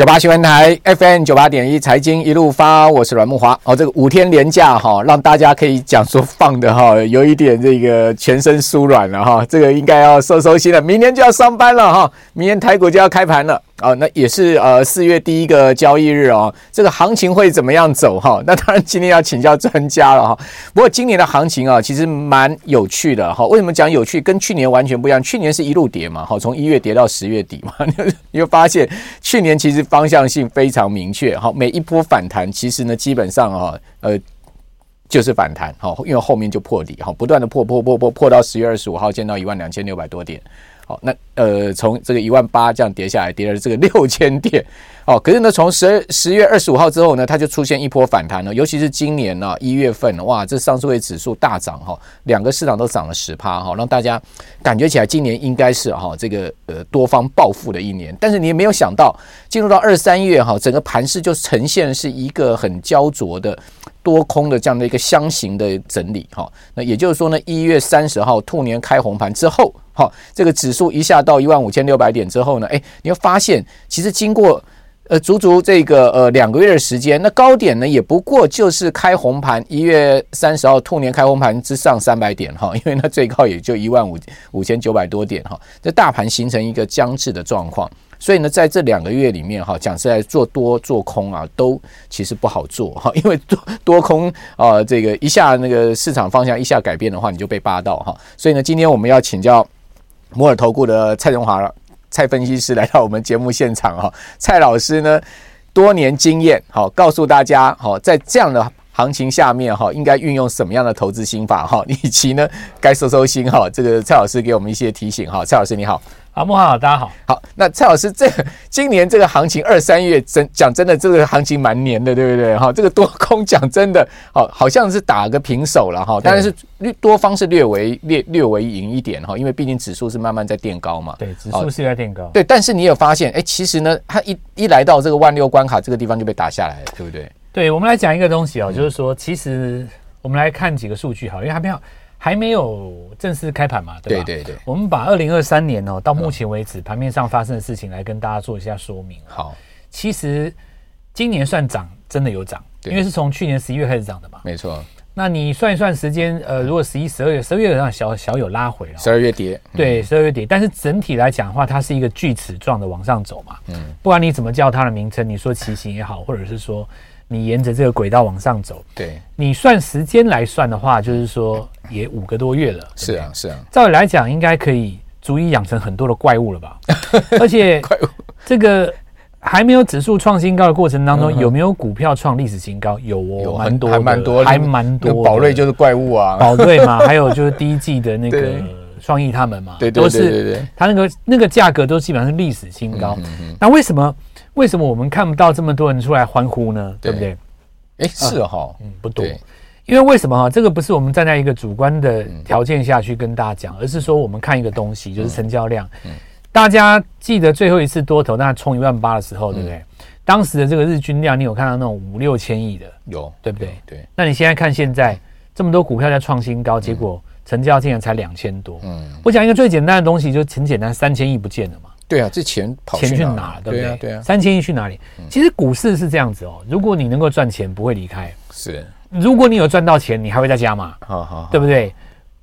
九八新闻台 FM 九八点一财经一路发，我是阮木华。哦，这个五天连假哈，让大家可以讲说放的哈，有一点这个全身酥软了哈。这个应该要收收心了，明天就要上班了哈，明天台股就要开盘了。哦，那也是呃四月第一个交易日哦，这个行情会怎么样走哈？那当然今天要请教专家了哈。不过今年的行情啊，其实蛮有趣的哈。为什么讲有趣？跟去年完全不一样。去年是一路跌嘛，哈，从一月跌到十月底嘛，你会发现去年其实方向性非常明确哈。每一波反弹其实呢，基本上啊，呃，就是反弹哈，因为后面就破底哈，不断的破破破破破到十月二十五号见到一万两千六百多点。好，那呃，从这个一万八这样跌下来，跌了这个六千点。哦，可是呢，从十十月二十五号之后呢，它就出现一波反弹了。尤其是今年呢，一月份，哇，这上证指数大涨哈，两个市场都涨了十趴哈，让大家感觉起来今年应该是哈这个呃多方暴富的一年。但是你也没有想到，进入到二三月哈，整个盘势就呈现是一个很焦灼的多空的这样的一个箱型的整理哈。那也就是说呢，一月三十号兔年开红盘之后。哈，这个指数一下到一万五千六百点之后呢，哎，你会发现，其实经过呃足足这个呃两个月的时间，那高点呢也不过就是开红盘，一月三十号兔年开红盘之上三百点哈，因为那最高也就一万五五千九百多点哈，这大盘形成一个僵滞的状况，所以呢，在这两个月里面哈，讲实在做多做空啊，都其实不好做哈，因为多多空啊，这个一下那个市场方向一下改变的话，你就被扒到哈，所以呢，今天我们要请教。摩尔投顾的蔡荣华了蔡分析师来到我们节目现场哈，蔡老师呢多年经验好，告诉大家好，在这样的行情下面哈，应该运用什么样的投资心法哈，以及呢该收收心哈，这个蔡老师给我们一些提醒哈，蔡老师你好。好，慕驊好，大家好。好，那蔡老师，这今年这个行情二三月真讲真的，这个行情蛮黏的，对不对？哈，这个多空讲真的，好，好像是打个平手了哈。但是略多方是略为略略为赢一点哈，因为毕竟指数是慢慢在垫高嘛。对，指数是在垫高。对，但是你有发现，哎，其实呢，它一一来到这个万六关卡这个地方就被打下来了，对不对？对，我们来讲一个东西哦，就是说，其实我们来看几个数据哈，因为还没有。还没有正式开盘嘛，对吧？对对对。我们把二零二三年哦，到目前为止盘面上发生的事情来跟大家做一下说明。好，其实今年算涨，真的有涨，因为是从去年十一月开始涨的嘛。没错。那你算一算时间，呃，如果十一、十二月，十二月上小小有拉回了，十二月跌，对，十二月跌。但是整体来讲的话，它是一个锯齿状的往上走嘛。嗯。不管你怎么叫它的名称，你说骑行也好，或者是说。你沿着这个轨道往上走，对，你算时间来算的话，就是说也五个多月了。是啊，是啊。照理来讲，应该可以足以养成很多的怪物了吧？而且，这个还没有指数创新高的过程当中，有没有股票创历史新高？有哦，有蛮多，还蛮多，还蛮多。宝瑞就是怪物啊，宝瑞嘛，还有就是第一季的那个创意他们嘛，对对对对对，它那个那个价格都基本上是历史新高。那为什么？为什么我们看不到这么多人出来欢呼呢？对不对？哎，是哈，嗯，不多，因为为什么哈？这个不是我们站在一个主观的条件下去跟大家讲，而是说我们看一个东西，就是成交量。大家记得最后一次多头那冲一万八的时候，对不对？当时的这个日均量，你有看到那种五六千亿的，有，对不对？对。那你现在看现在这么多股票在创新高，结果成交竟然才两千多。嗯，我讲一个最简单的东西，就很简单，三千亿不见了嘛。对啊，这钱跑钱去哪了？对不对？对啊，对啊，三千亿去哪里？其实股市是这样子哦，如果你能够赚钱，不会离开。是，如果你有赚到钱，你还会再加码。好好，对不对？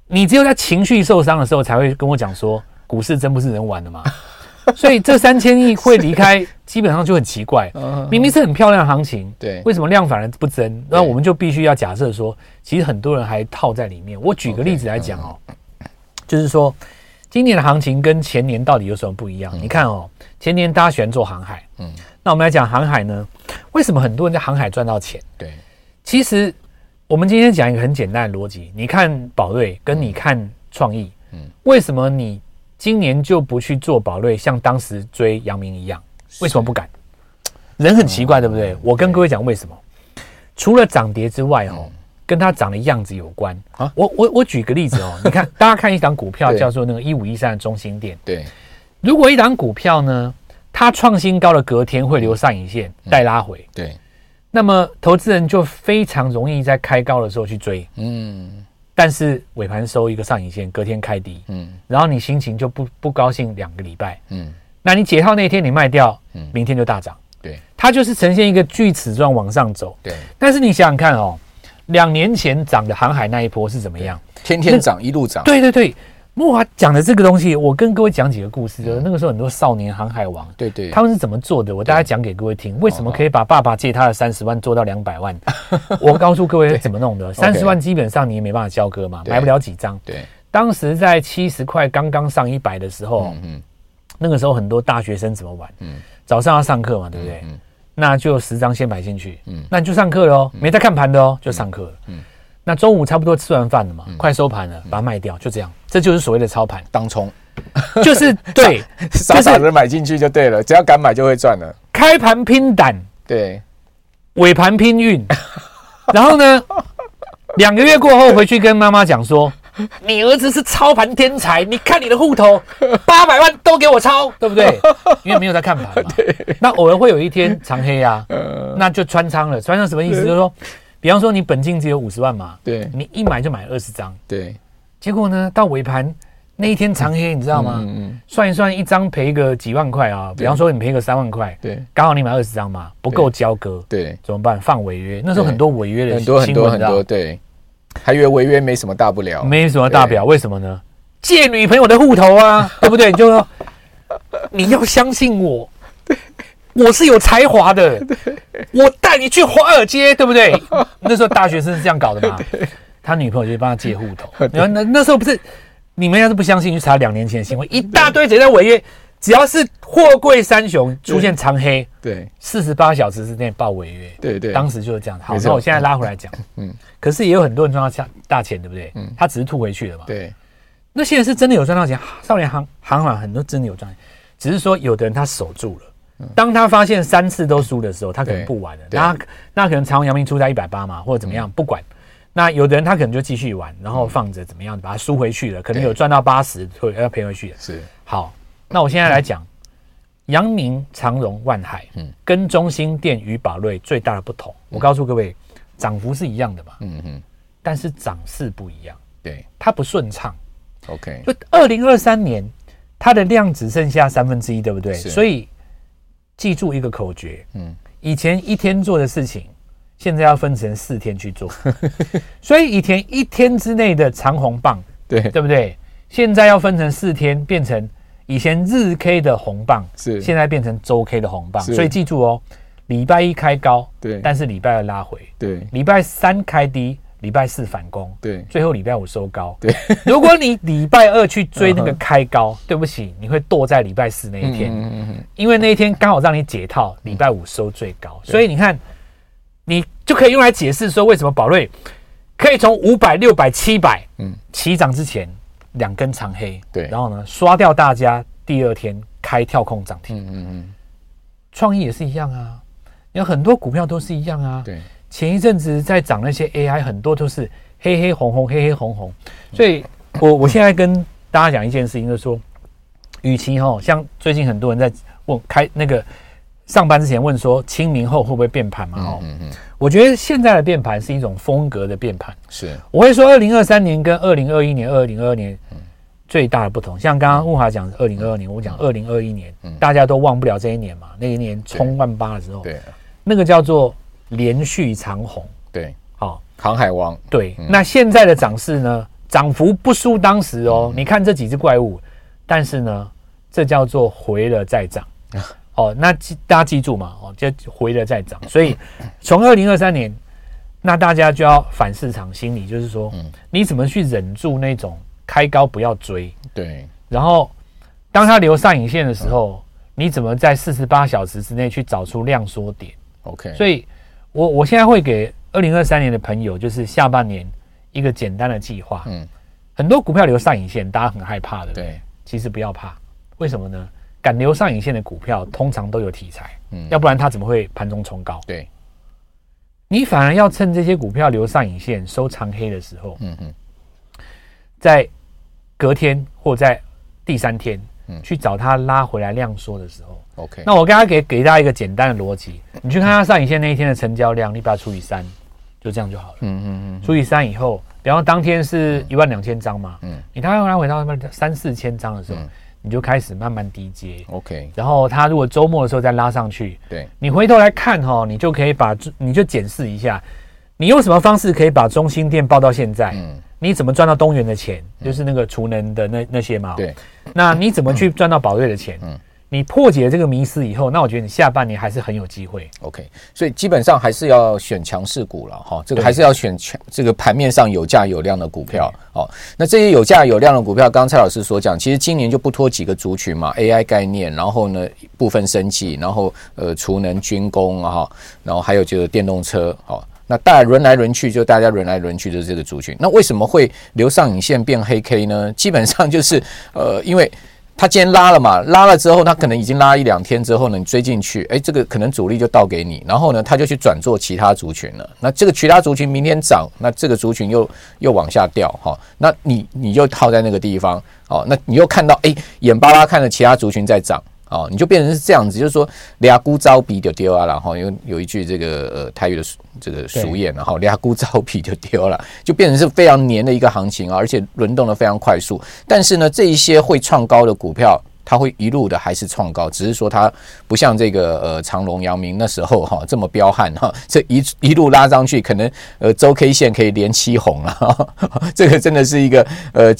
你只有在情绪受伤的时候，才会跟我讲说，股市真不是人玩的嘛。所以这三千亿会离开，基本上就很奇怪。明明是很漂亮的行情，对，为什么量反而不增？那我们就必须要假设说，其实很多人还套在里面。我举个例子来讲哦，就是说。今年的行情跟前年到底有什么不一样？你看哦，前年大家喜欢做航海，嗯，那我们来讲航海呢？为什么很多人在航海赚到钱？对，其实我们今天讲一个很简单的逻辑，你看宝瑞跟你看创意，嗯，为什么你今年就不去做宝瑞，像当时追阳明一样？为什么不敢？人很奇怪，对不对？我跟各位讲为什么？除了涨跌之外，哦。跟它长的样子有关。啊！我我我举个例子哦，你看，大家看一档股票叫做那个一五一三的中心店。对，如果一档股票呢，它创新高的隔天会留上影线带拉回，对，那么投资人就非常容易在开高的时候去追，嗯，但是尾盘收一个上影线，隔天开低，嗯，然后你心情就不不高兴两个礼拜，嗯，那你解套那天你卖掉，嗯，明天就大涨，对，它就是呈现一个锯齿状往上走。对，但是你想想看哦，两年前涨的航海那一波是怎么样？天天涨，一路涨。对对对。木华讲的这个东西，我跟各位讲几个故事，就是那个时候很多少年航海王，对对，他们是怎么做的？我大概讲给各位听，为什么可以把爸爸借他的三十万做到两百万？我告诉各位怎么弄的。三十万基本上你也没办法交割嘛，买不了几张。对，当时在七十块刚刚上一百的时候，嗯，那个时候很多大学生怎么玩？嗯，早上要上课嘛，对不对？嗯，那就十张先买进去，嗯，那你就上课了哦，没在看盘的哦，就上课了，嗯。那中午差不多吃完饭了嘛，快收盘了，把它卖掉，就这样，这就是所谓的操盘。当冲，就是 对，傻傻的买进去就对了，只要敢买就会赚了。开盘拼胆，对，尾盘拼运，然后呢，两个月过后回去跟妈妈讲说，你儿子是操盘天才，你看你的户头 八百万都给我抄，对不对？因为没有在看盘嘛。那偶尔会有一天长黑啊，那就穿仓了。穿仓什么意思？就是说。比方说，你本金只有五十万嘛，对，你一买就买二十张，对，结果呢，到尾盘那一天长黑，你知道吗？嗯嗯，算一算，一张赔个几万块啊。比方说，你赔个三万块，对，刚好你买二十张嘛，不够交割，对，怎么办？放违约。那时候很多违约的，很多很多很多，对，还以为违约没什么大不了，没什么大不了，为什么呢？借女朋友的户头啊，对不对？你就说你要相信我。我是有才华的，我带你去华尔街，对不对？那时候大学生是这样搞的嘛？他女朋友就帮他借户头。然后那那时候不是你们要是不相信，去查两年前的新闻，一大堆谁在违约，只要是货柜三雄出现长黑，对，四十八小时之内报违约，对对，当时就是这样。好，那我现在拉回来讲，嗯，可是也有很多人赚到大大钱，对不对？嗯，他只是吐回去了嘛。对，那现在是真的有赚到钱，少年行行行很多真的有赚，只是说有的人他守住了。当他发现三次都输的时候，他可能不玩了。那那可能长荣阳明出在一百八嘛，或者怎么样，不管。那有的人他可能就继续玩，然后放着怎么样，把它输回去了，可能有赚到八十，会要赔回去。是。好，那我现在来讲，阳明、长荣、万海，嗯，跟中兴电与宝瑞最大的不同，我告诉各位，涨幅是一样的嘛，嗯嗯，但是涨势不一样，对，它不顺畅。OK，就二零二三年，它的量只剩下三分之一，对不对？所以。记住一个口诀，嗯，以前一天做的事情，现在要分成四天去做，所以以前一天之内的长红棒，对。对不对？现在要分成四天，变成以前日 K 的红棒，是现在变成周 K 的红棒，所以记住哦，礼拜一开高，对，但是礼拜二拉回，对，礼拜三开低。礼拜四反攻，对，最后礼拜五收高，对。如果你礼拜二去追那个开高，对不起，你会剁在礼拜四那一天，因为那一天刚好让你解套，礼拜五收最高，所以你看，你就可以用来解释说，为什么宝瑞可以从五百、六百、七百，嗯，起涨之前两根长黑，对，然后呢刷掉大家，第二天开跳空涨停，嗯嗯嗯，创意也是一样啊，有很多股票都是一样啊，对。前一阵子在涨那些 AI，很多都是黑黑红红，黑黑红红。所以我我现在跟大家讲一件事情，就是说，与其哈，像最近很多人在问开那个上班之前问说，清明后会不会变盘嘛？哦，嗯嗯，我觉得现在的变盘是一种风格的变盘。是，我会说，二零二三年跟二零二一年、二零二二年最大的不同，像刚刚慕驊讲二零二二年，我讲二零二一年，大家都忘不了这一年嘛，那一年冲万八的时候，对，那个叫做。连续长红，对，好，航海王，对。那现在的涨势呢？涨幅不输当时哦。你看这几只怪物，但是呢，这叫做回了再涨。哦，那记大家记住嘛，哦，就回了再涨。所以从二零二三年，那大家就要反市场心理，就是说，你怎么去忍住那种开高不要追？对。然后，当它留上影线的时候，你怎么在四十八小时之内去找出量缩点？OK。所以。我我现在会给二零二三年的朋友，就是下半年一个简单的计划。嗯，很多股票留上影线，大家很害怕的。对，其实不要怕，为什么呢？敢留上影线的股票，通常都有题材。嗯，要不然它怎么会盘中冲高？对，你反而要趁这些股票留上影线、收长黑的时候，嗯嗯，在隔天或在第三天，嗯，去找它拉回来量缩的时候。OK，那我刚刚给给大家一个简单的逻辑，你去看它上影线那一天的成交量，你把它除以三，就这样就好了。嗯嗯嗯。除以三以后，比方当天是一万两千张嘛，嗯，你它要拉回到三四千张的时候，你就开始慢慢低接，OK。然后它如果周末的时候再拉上去，对，你回头来看哈，你就可以把你就检视一下，你用什么方式可以把中心店报到现在？嗯，你怎么赚到东元的钱？就是那个储能的那那些嘛。对，那你怎么去赚到宝瑞的钱？嗯。你破解了这个迷思以后，那我觉得你下半年还是很有机会。OK，所以基本上还是要选强势股了哈，这个还是要选强这个盘面上有价有量的股票。哦，那这些有价有量的股票，刚刚蔡老师所讲，其实今年就不脱几个族群嘛，AI 概念，然后呢部分升级，然后呃储能、军工啊，然后还有就是电动车。好，那大家轮来轮去，就大家轮来轮去就是这个族群。那为什么会留上影线变黑 K 呢？基本上就是呃因为。他今天拉了嘛，拉了之后，他可能已经拉一两天之后呢，你追进去，哎，这个可能主力就倒给你，然后呢，他就去转做其他族群了。那这个其他族群明天涨，那这个族群又又往下掉，哈，那你你就套在那个地方，哦，那你又看到，哎，眼巴巴看着其他族群在涨。哦，你就变成是这样子，就是说俩孤招比就丢啊，然后有有一句这个呃台语的这个俗谚，然后俩孤招比就丢了，就变成是非常黏的一个行情啊，而且轮动的非常快速。但是呢，这一些会创高的股票，它会一路的还是创高，只是说它不像这个呃长隆、阳明那时候哈这么彪悍哈，这一一路拉上去，可能呃周 K 线可以连七红了，这个真的是一个呃。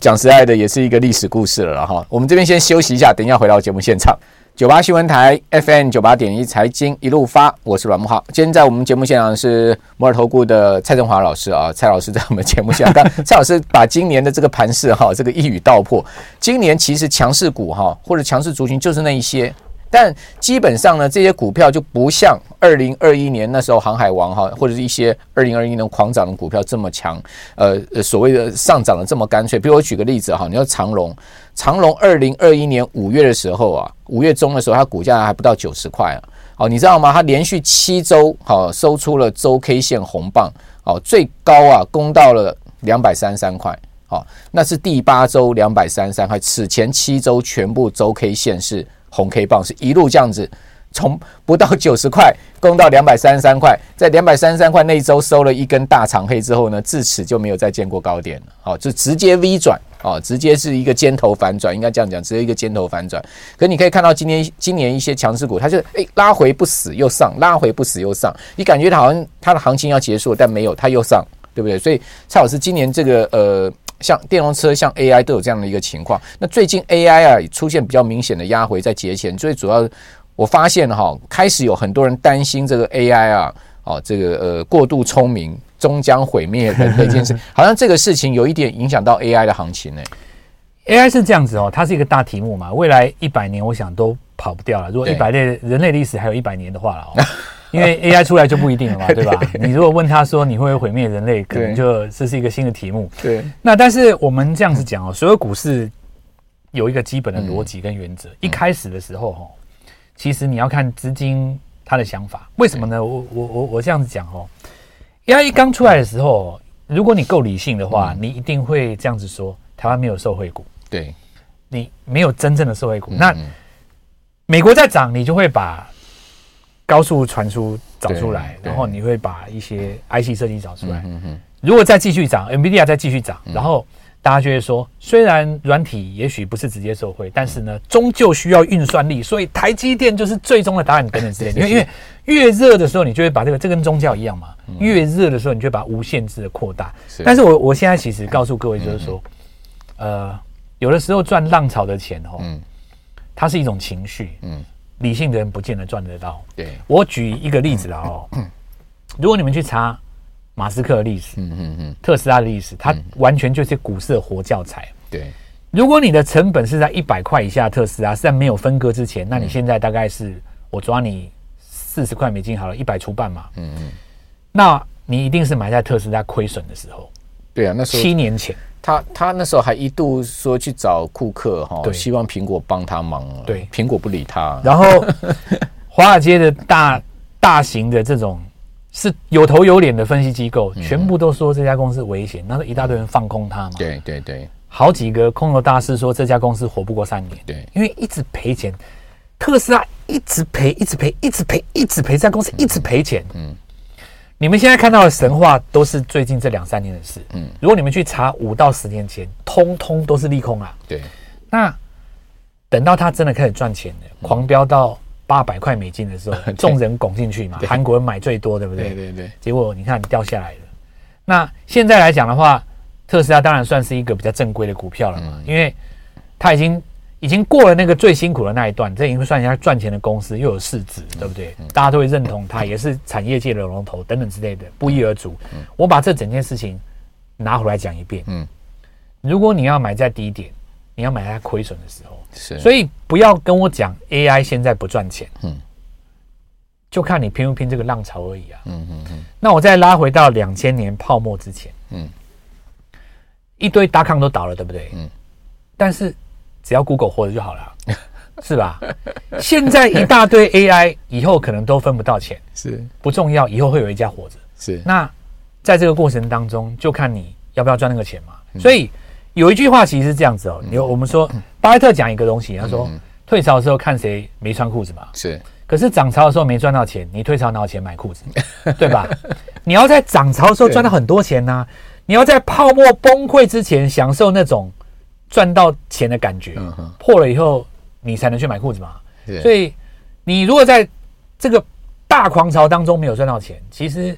讲实在的，也是一个历史故事了哈。我们这边先休息一下，等一下回到节目现场。九八新闻台 FM 九八点一财经一路发，我是阮慕浩。今天在我们节目现场是摩尔投顾的蔡振华老师啊，蔡老师在我们节目现场。蔡老师把今年的这个盘势哈，这个一语道破。今年其实强势股哈，或者强势族群就是那一些。但基本上呢，这些股票就不像二零二一年那时候航海王哈，或者是一些二零二一年狂涨的股票这么强，呃，所谓的上涨的这么干脆。比如我举个例子哈，你说长荣，长荣二零二一年五月的时候啊，五月中的时候，它股价还不到九十块啊，哦，你知道吗？它连续七周好收出了周 K 线红棒，哦，最高啊攻到了两百三十三块，好，那是第八周两百三十三块，此前七周全部周 K 线是。红 K 棒是一路这样子，从不到九十块攻到两百三十三块，在两百三十三块那一周收了一根大长黑之后呢，自此就没有再见过高点了。好，就直接 V 转啊，直接是一个尖头反转，应该这样讲，直接一个尖头反转。可你可以看到今年今年一些强势股，它就诶拉回不死又上，拉回不死又上，你感觉它好像它的行情要结束，但没有，它又上，对不对？所以蔡老师今年这个呃。像电动车、像 AI 都有这样的一个情况。那最近 AI 啊出现比较明显的压回，在节前，最主要我发现哈，开始有很多人担心这个 AI 啊，哦，这个呃过度聪明终将毁灭的这件事，好像这个事情有一点影响到 AI 的行情呢。AI 是这样子哦，它是一个大题目嘛，未来一百年我想都跑不掉了。如果一百年人类历史还有一百年的话了哦。因为 AI 出来就不一定了嘛，对吧？你如果问他说你会不会毁灭人类，可能就这是一个新的题目。对。那但是我们这样子讲哦，所有股市有一个基本的逻辑跟原则。一开始的时候哈，其实你要看资金他的想法。为什么呢？我我我我这样子讲哦，AI 一刚出来的时候，如果你够理性的话，你一定会这样子说：台湾没有受惠股。对。你没有真正的受惠股。那美国在涨，你就会把。高速传输找出来，然后你会把一些 IC 设计找出来。如果再继续涨，NVIDIA 再继续涨，然后大家就会说，虽然软体也许不是直接受惠，但是呢，终究需要运算力，所以台积电就是最终的答案等等之类的。因为因为越热的时候，你就会把这个，这跟宗教一样嘛。越热的时候，你就会把无限制的扩大。但是我我现在其实告诉各位，就是说，呃，有的时候赚浪潮的钱哦，它是一种情绪，嗯。理性的人不见得赚得到。对，我举一个例子了哦。如果你们去查马斯克的历史，嗯嗯嗯，特斯拉的历史，它完全就是股市的活教材。对，如果你的成本是在一百块以下，特斯拉是在没有分割之前，那你现在大概是我抓你四十块美金好了，一百除半嘛。嗯嗯，那你一定是买在特斯拉亏损的时候。对啊，那时候七年前。他他那时候还一度说去找库克哈，希望苹果帮他忙。对，苹果不理他。然后华尔街的大大型的这种是有头有脸的分析机构，全部都说这家公司危险，那一大堆人放空它嘛。对对对，好几个空头大师说这家公司活不过三年。对，因为一直赔钱，特斯拉一直赔，一直赔，一直赔，一直赔，这家公司一直赔钱。嗯。你们现在看到的神话都是最近这两三年的事。嗯，如果你们去查五到十年前，通通都是利空啊。对，那等到它真的开始赚钱了，狂飙到八百块美金的时候，众人拱进去嘛，韩国人买最多，对不对？对对对。结果你看掉下来了。那现在来讲的话，特斯拉当然算是一个比较正规的股票了嘛，因为它已经已经过了那个最辛苦的那一段，这已经算一家赚钱的公司，又有市值，对不对？大家都会认同它，也是产业界的龙头等等之类的，不一而足。我把这整件事情拿回来讲一遍。嗯，如果你要买在低点。你要买在亏损的时候，是，所以不要跟我讲 AI 现在不赚钱，嗯，就看你拼不拼这个浪潮而已啊，嗯嗯嗯。那我再拉回到两千年泡沫之前，嗯，一堆大康都倒了，对不对？嗯，但是只要 Google 活着就好了，是吧？现在一大堆 AI，以后可能都分不到钱，是不重要，以后会有一家活着，是。那在这个过程当中，就看你要不要赚那个钱嘛，所以。有一句话其实是这样子哦，你我们说巴菲特讲一个东西，他说退潮的时候看谁没穿裤子嘛，是。可是涨潮的时候没赚到钱，你退潮哪有钱买裤子，对吧？你要在涨潮的时候赚到很多钱呢，你要在泡沫崩溃之前享受那种赚到钱的感觉，破了以后你才能去买裤子嘛。所以你如果在这个大狂潮当中没有赚到钱，其实。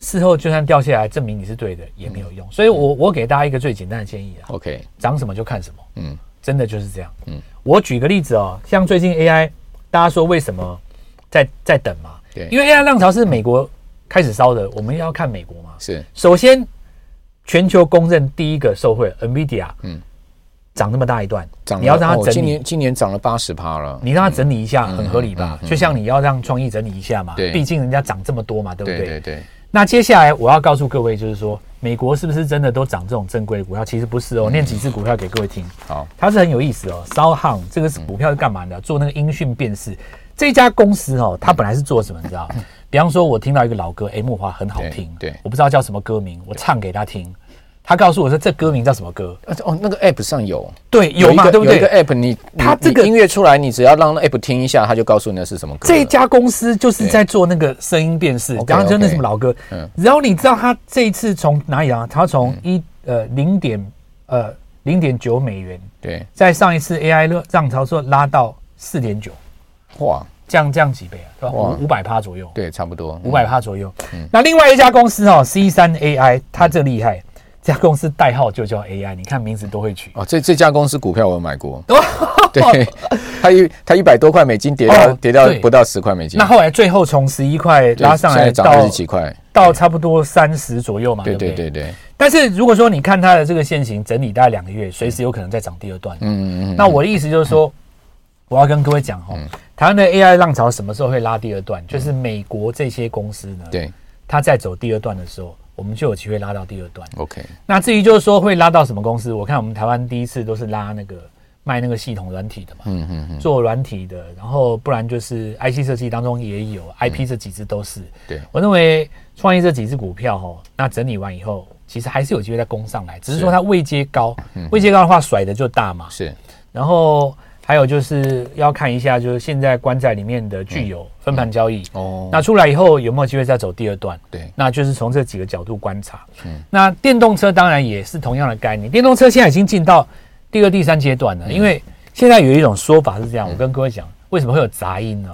事后就算掉下来，证明你是对的也没有用。所以我我给大家一个最简单的建议啊。OK，涨什么就看什么。嗯，真的就是这样。嗯，我举个例子哦，像最近 AI，大家说为什么在在等嘛？对，因为 AI 浪潮是美国开始烧的，我们要看美国嘛。是，首先全球公认第一个受惠 NVIDIA，嗯，涨那么大一段，你要让它整理，今年今年涨了八十趴了，你让它整理一下，很合理吧？就像你要让创意整理一下嘛，对，毕竟人家涨这么多嘛，对不对？对对。那接下来我要告诉各位，就是说，美国是不是真的都涨这种正规股票？其实不是哦。念几只股票给各位听。好，它是很有意思哦。SoundHound 这个是股票是干嘛的？做那个音讯辨识。这家公司哦，它本来是做什么？你知道？比方说，我听到一个老歌，哎，木华很好听。对，我不知道叫什么歌名，我唱给他听。他告诉我说：“这歌名叫什么歌？”哦，那个 App 上有，对，有嘛，对不对？有一个 App，你它这个音乐出来，你只要让 App 听一下，它就告诉你那是什么歌。这家公司就是在做那个声音辨识，刚刚就那什么老歌。嗯，然后你知道他这一次从哪里啊？他从一呃零点呃零点九美元，对，在上一次 AI 热涨潮时候拉到四点九，哇，降降几倍啊？五五百趴左右，对，差不多五百趴左右。嗯，那另外一家公司哦，C 三 AI，它这厉害。这家公司代号就叫 AI，你看名字都会取哦。这这家公司股票我有买过，对，它一它一百多块美金跌到跌到不到十块美金。那后来最后从十一块拉上来到二十几块，到差不多三十左右嘛。对对对对。但是如果说你看它的这个线型整理大概两个月，随时有可能再涨第二段。嗯嗯嗯。那我的意思就是说，我要跟各位讲哦，台湾的 AI 浪潮什么时候会拉第二段？就是美国这些公司呢，对，它在走第二段的时候。我们就有机会拉到第二段。OK，那至于就是说会拉到什么公司？我看我们台湾第一次都是拉那个卖那个系统软体的嘛，嗯嗯嗯，做软体的，然后不然就是 IC 设计当中也有 IP 这几只都是。对，我认为创业这几只股票哈，那整理完以后，其实还是有机会再攻上来，只是说它位阶高，位阶高的话甩的就大嘛。是，然后。还有就是要看一下，就是现在关在里面的具有分盘交易哦，那出来以后有没有机会再走第二段？对，那就是从这几个角度观察。嗯，那电动车当然也是同样的概念，电动车现在已经进到第二、第三阶段了。因为现在有一种说法是这样，我跟各位讲，为什么会有杂音呢？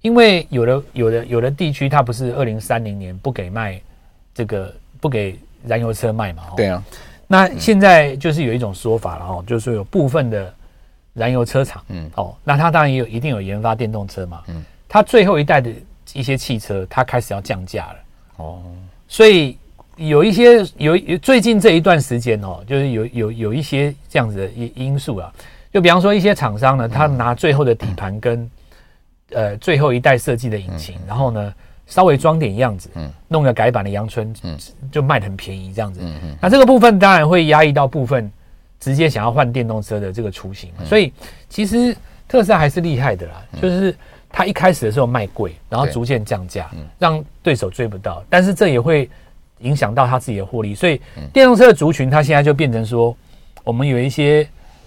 因为有的、有的、有的地区它不是二零三零年不给卖这个不给燃油车卖嘛？对啊。那现在就是有一种说法了哈，就是说有部分的。燃油车厂，嗯，哦，那它当然也有一定有研发电动车嘛，嗯，它最后一代的一些汽车，它开始要降价了，哦，所以有一些有最近这一段时间哦，就是有有有一些这样子的因因素啊，就比方说一些厂商呢，他拿最后的底盘跟呃最后一代设计的引擎，然后呢稍微装点样子，嗯，弄个改版的阳春，嗯，就卖得很便宜这样子，嗯嗯，那这个部分当然会压抑到部分。直接想要换电动车的这个雏形，所以其实特斯拉还是厉害的啦。就是它一开始的时候卖贵，然后逐渐降价，让对手追不到。但是这也会影响到它自己的获利。所以电动车的族群，它现在就变成说，我们有一些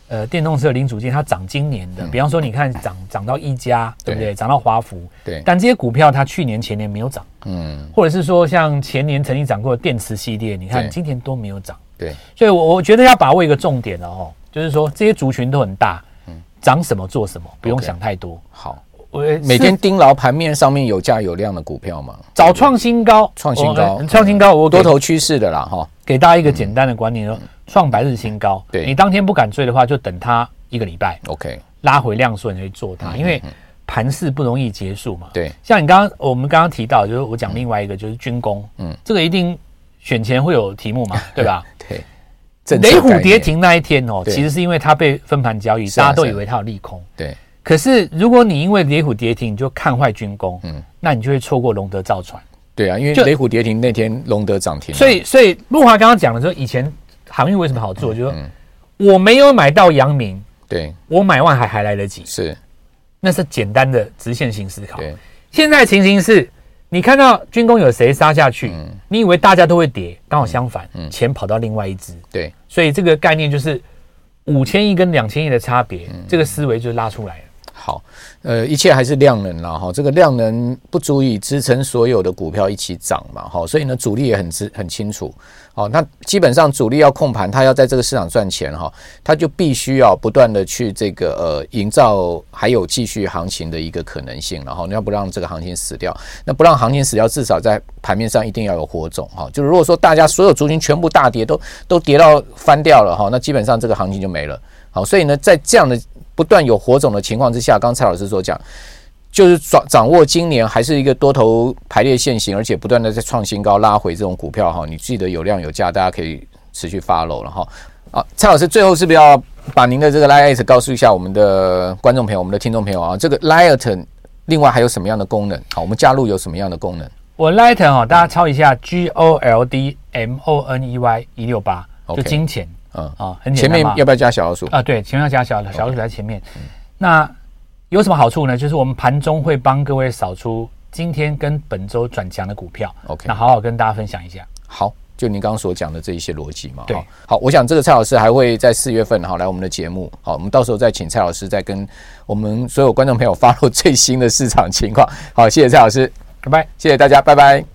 呃电动车零组件，它涨今年的，比方说你看涨涨到一家，对不对？涨到华孚，对。但这些股票它去年前年没有涨，嗯，或者是说像前年曾经涨过的电池系列，你看今年都没有涨。对，所以，我我觉得要把握一个重点了哦，就是说这些族群都很大，嗯，涨什么做什么，不用想太多。好，我每天盯牢盘面上面有价有量的股票嘛，找创新高，创新高，创新高，我多头趋势的啦哈。给大家一个简单的观念，说创百日新高，对，你当天不敢追的话，就等它一个礼拜，OK，拉回量顺去做它，因为盘势不容易结束嘛。对，像你刚刚我们刚刚提到，就是我讲另外一个就是军工，嗯，这个一定选前会有题目嘛，对吧？对，雷虎跌停那一天哦，其实是因为它被分盘交易，大家都以为它有利空。对，可是如果你因为雷虎跌停你就看坏军工，嗯，那你就会错过龙德造船。对啊，因为雷虎跌停那天，龙德涨停。所以，所以慕驊刚刚讲的时候，以前航运为什么好做？就是说我没有买到阳明，对，我买万海还来得及。是，那是简单的直线型思考。对，现在情形是，你看到军工有谁杀下去，你以为大家都会跌，刚好相反，钱跑到另外一支。对，所以这个概念就是五千亿跟两千亿的差别，这个思维就拉出来了。好，呃，一切还是量能啦哈，这个量能不足以支撑所有的股票一起涨嘛，哈，所以呢，主力也很知很清楚，好，那基本上主力要控盘，他要在这个市场赚钱哈，他就必须要不断的去这个呃营造还有继续行情的一个可能性，然后你要不让这个行情死掉，那不让行情死掉，至少在盘面上一定要有火种哈，就是如果说大家所有族群全部大跌，都都跌到翻掉了哈，那基本上这个行情就没了，好，所以呢，在这样的。不断有火种的情况之下，刚才蔡老师所讲，就是掌掌握今年还是一个多头排列线型，而且不断的在创新高拉回这种股票哈，你记得有量有价，大家可以持续 follow 了哈。啊，蔡老师最后是不是要把您的这个 Line@ 告诉一下我们的观众朋友、我们的听众朋友啊？这个 Line@ 另外还有什么样的功能？好，我们加入有什么样的功能？我 Line@ 哈，大家抄一下 G O L D M O N E Y 一六八，就金钱。嗯啊，很简单，前面要不要加小老鼠啊？对，前面要加小小老鼠在前面。那有什么好处呢？就是我们盘中会帮各位扫出今天跟本周转强的股票。OK，那好好跟大家分享一下。好，就您刚刚所讲的这一些逻辑嘛。对，好，我想这个蔡老师还会在四月份哈来我们的节目。好，我们到时候再请蔡老师再跟我们所有观众朋友发布最新的市场情况。好，谢谢蔡老师，拜拜，谢谢大家，拜拜。